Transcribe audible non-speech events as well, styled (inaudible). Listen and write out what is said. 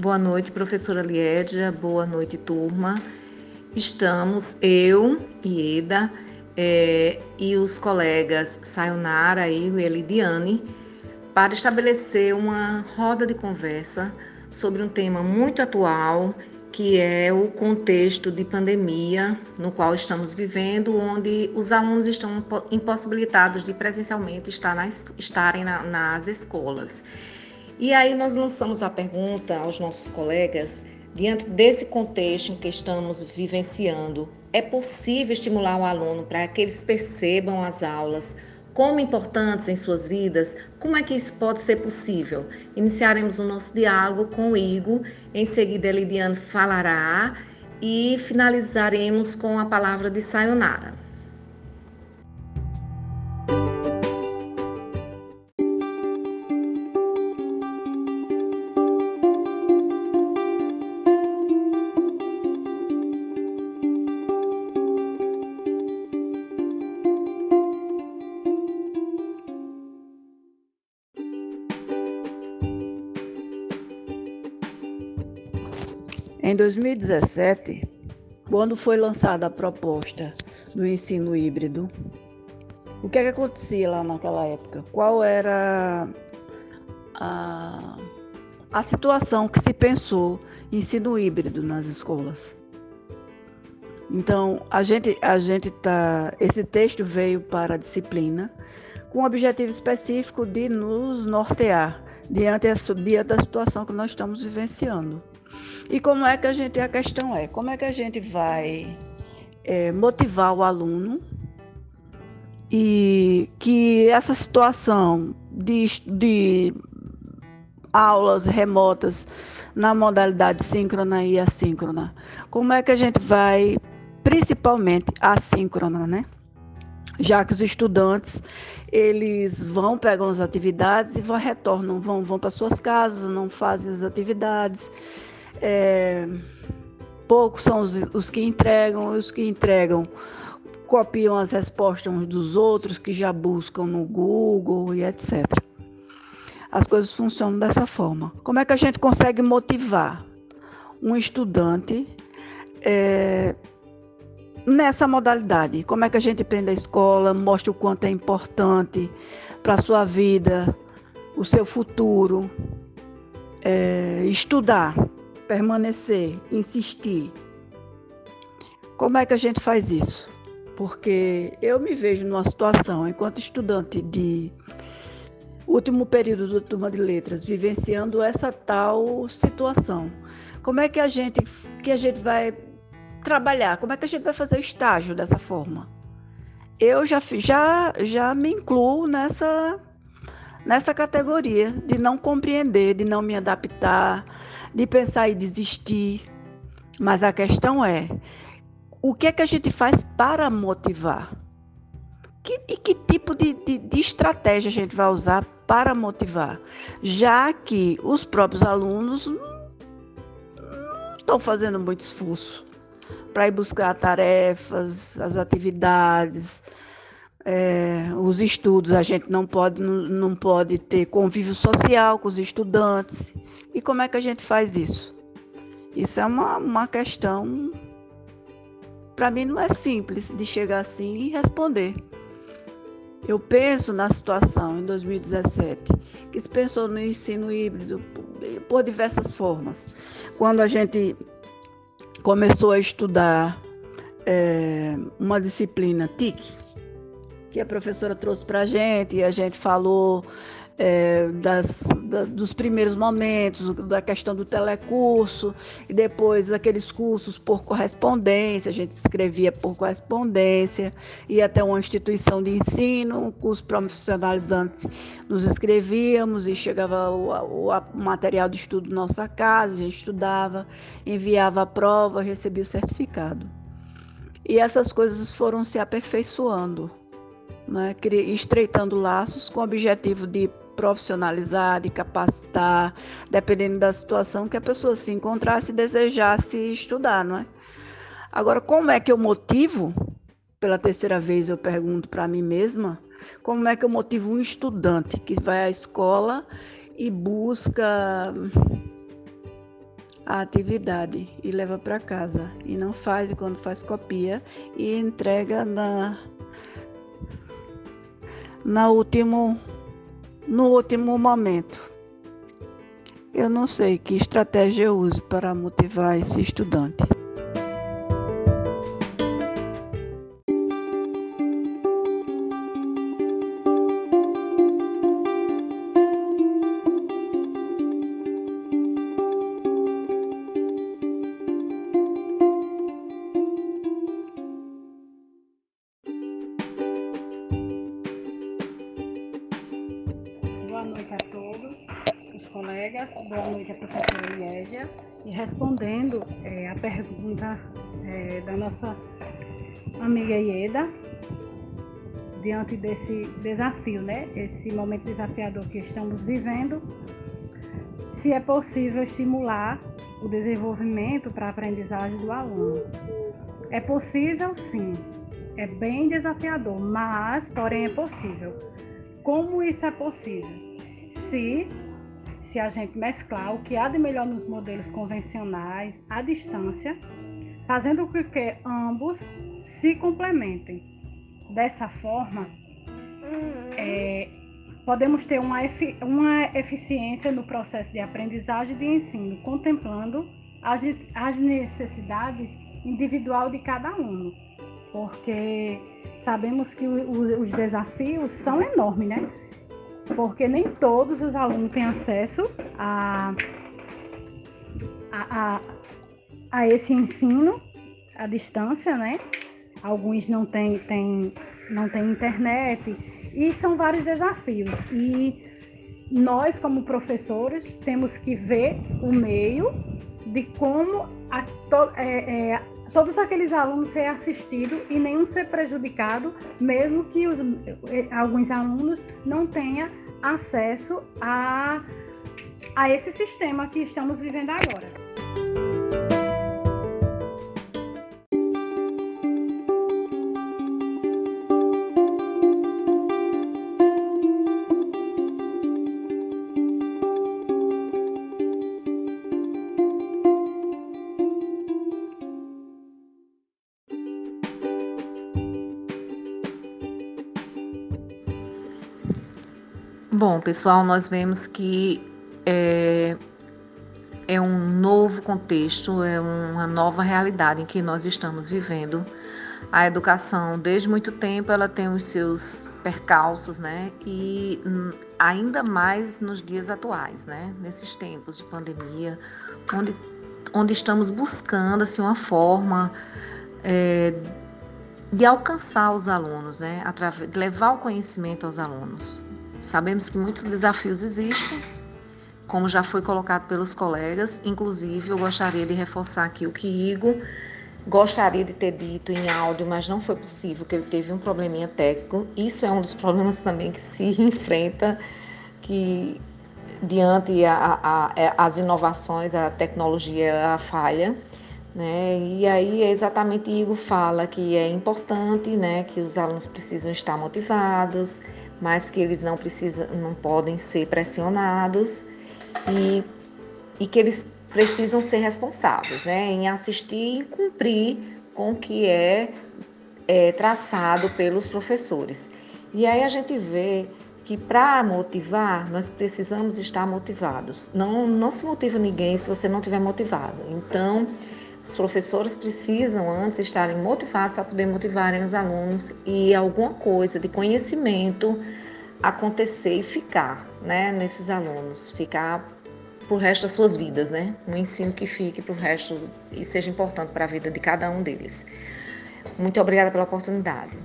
Boa noite, professora Liédia. Boa noite, turma. Estamos, eu e Eda, é, e os colegas Sayonara e Elidiane, para estabelecer uma roda de conversa sobre um tema muito atual, que é o contexto de pandemia no qual estamos vivendo, onde os alunos estão impossibilitados de presencialmente estar estarem na, nas escolas. E aí nós lançamos a pergunta aos nossos colegas, diante desse contexto em que estamos vivenciando, é possível estimular o aluno para que eles percebam as aulas como importantes em suas vidas? Como é que isso pode ser possível? Iniciaremos o nosso diálogo com o Igor, em seguida Elidiane falará e finalizaremos com a palavra de Sayonara. Em 2017, quando foi lançada a proposta do ensino híbrido, o que, é que acontecia lá naquela época? Qual era a, a situação que se pensou ensino híbrido nas escolas? Então, a gente, a gente tá. Esse texto veio para a disciplina com o objetivo específico de nos nortear diante, diante da situação que nós estamos vivenciando. E como é que a gente, a questão é, como é que a gente vai é, motivar o aluno e que essa situação de, de aulas remotas na modalidade síncrona e assíncrona, como é que a gente vai, principalmente assíncrona, né? Já que os estudantes eles vão pegam as atividades e vão retornam, vão vão para suas casas, não fazem as atividades é, poucos são os, os que entregam, os que entregam copiam as respostas uns dos outros, que já buscam no Google e etc. As coisas funcionam dessa forma. Como é que a gente consegue motivar um estudante é, nessa modalidade? Como é que a gente prende a escola, mostra o quanto é importante para a sua vida, o seu futuro, é, estudar? permanecer, insistir. Como é que a gente faz isso? Porque eu me vejo numa situação, enquanto estudante de último período da turma de letras, vivenciando essa tal situação. Como é que a gente que a gente vai trabalhar? Como é que a gente vai fazer o estágio dessa forma? Eu já já já me incluo nessa nessa categoria de não compreender, de não me adaptar, de pensar e desistir. Mas a questão é: o que é que a gente faz para motivar? Que, e que tipo de, de, de estratégia a gente vai usar para motivar? Já que os próprios alunos não estão fazendo muito esforço para ir buscar tarefas, as atividades, é, os estudos, a gente não pode, não, pode ter convívio social com os estudantes. E como é que a gente faz isso? Isso é uma, uma questão, para mim, não é simples de chegar assim e responder. Eu penso na situação em 2017, que se pensou no ensino híbrido por diversas formas. Quando a gente começou a estudar é, uma disciplina TIC, que a professora trouxe para a gente, e a gente falou é, das, da, dos primeiros momentos, da questão do telecurso, e depois aqueles cursos por correspondência, a gente escrevia por correspondência, ia até uma instituição de ensino, um curso profissionalizante, nos inscrevíamos e chegava o, o, o material de estudo na nossa casa, a gente estudava, enviava a prova, recebia o certificado. E essas coisas foram se aperfeiçoando né, estreitando laços com o objetivo de profissionalizar, de capacitar, dependendo da situação que a pessoa se encontrasse e desejasse estudar, não é? Agora, como é que eu motivo? Pela terceira vez eu pergunto para mim mesma, como é que eu motivo um estudante que vai à escola e busca a atividade e leva para casa e não faz quando faz copia e entrega na na último no último momento. Eu não sei que estratégia eu uso para motivar esse estudante. Boa noite, a professora Liégia. E respondendo é, a pergunta é, da nossa amiga Ieda, diante desse desafio, né? Esse momento desafiador que estamos vivendo, se é possível estimular o desenvolvimento para a aprendizagem do aluno. É possível, sim. É bem desafiador, mas, porém, é possível. Como isso é possível? Se se a gente mesclar o que há de melhor nos modelos convencionais à distância, fazendo com que ambos se complementem. Dessa forma, é, podemos ter uma, uma eficiência no processo de aprendizagem e de ensino, contemplando as, as necessidades individual de cada aluno, porque sabemos que os desafios são enormes, né? Porque nem todos os alunos têm acesso a, a, a, a esse ensino à distância, né? Alguns não têm, têm, não têm internet e são vários desafios. E nós, como professores, temos que ver o meio de como a, to, é, é, todos aqueles alunos ser assistidos e nenhum ser prejudicado, mesmo que os, é, alguns alunos não tenham acesso a, a esse sistema que estamos vivendo agora. Bom, pessoal, nós vemos que é, é um novo contexto, é uma nova realidade em que nós estamos vivendo. A educação, desde muito tempo, ela tem os seus percalços, né? E ainda mais nos dias atuais, né? Nesses tempos de pandemia, onde, onde estamos buscando assim, uma forma é, de alcançar os alunos, né? Através, de levar o conhecimento aos alunos. Sabemos que muitos desafios existem, como já foi colocado pelos colegas. Inclusive, eu gostaria de reforçar aqui o que Igor gostaria de ter dito em áudio, mas não foi possível, que ele teve um probleminha técnico. Isso é um dos problemas também que se (laughs) enfrenta, que diante a, a, a, é, as inovações, a tecnologia a falha. Né? E aí exatamente Igor fala que é importante, né, que os alunos precisam estar motivados, mas que eles não precisam, não podem ser pressionados e, e que eles precisam ser responsáveis, né, em assistir e cumprir com o que é, é traçado pelos professores. E aí a gente vê que para motivar, nós precisamos estar motivados. Não, não se motiva ninguém se você não estiver motivado. Então, os professores precisam antes estarem motivados para poder motivarem os alunos e alguma coisa de conhecimento acontecer e ficar, né, nesses alunos, ficar pro resto das suas vidas, né? Um ensino que fique pro resto e seja importante para a vida de cada um deles. Muito obrigada pela oportunidade.